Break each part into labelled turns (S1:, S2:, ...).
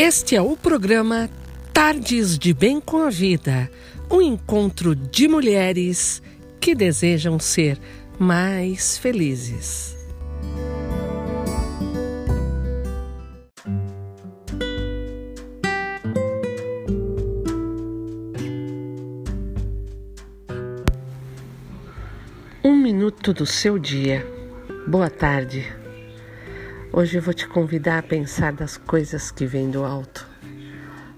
S1: Este é o programa Tardes de Bem com a Vida um encontro de mulheres que desejam ser mais felizes. Um minuto do seu dia. Boa tarde. Hoje eu vou te convidar a pensar das coisas que vêm do alto.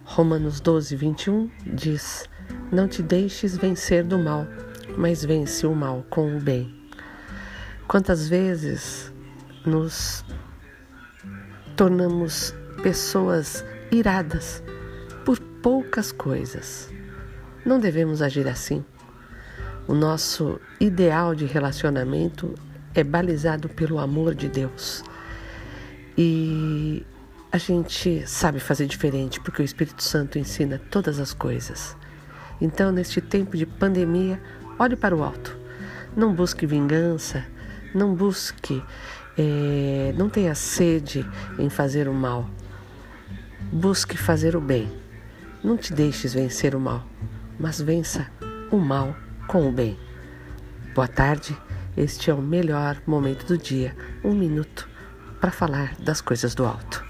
S1: Romanos 12, 21 diz: Não te deixes vencer do mal, mas vence o mal com o bem. Quantas vezes nos tornamos pessoas iradas por poucas coisas? Não devemos agir assim. O nosso ideal de relacionamento é balizado pelo amor de Deus. E a gente sabe fazer diferente porque o Espírito Santo ensina todas as coisas. Então, neste tempo de pandemia, olhe para o alto. Não busque vingança, não busque, é, não tenha sede em fazer o mal. Busque fazer o bem. Não te deixes vencer o mal, mas vença o mal com o bem. Boa tarde, este é o melhor momento do dia, um minuto para falar das coisas do alto.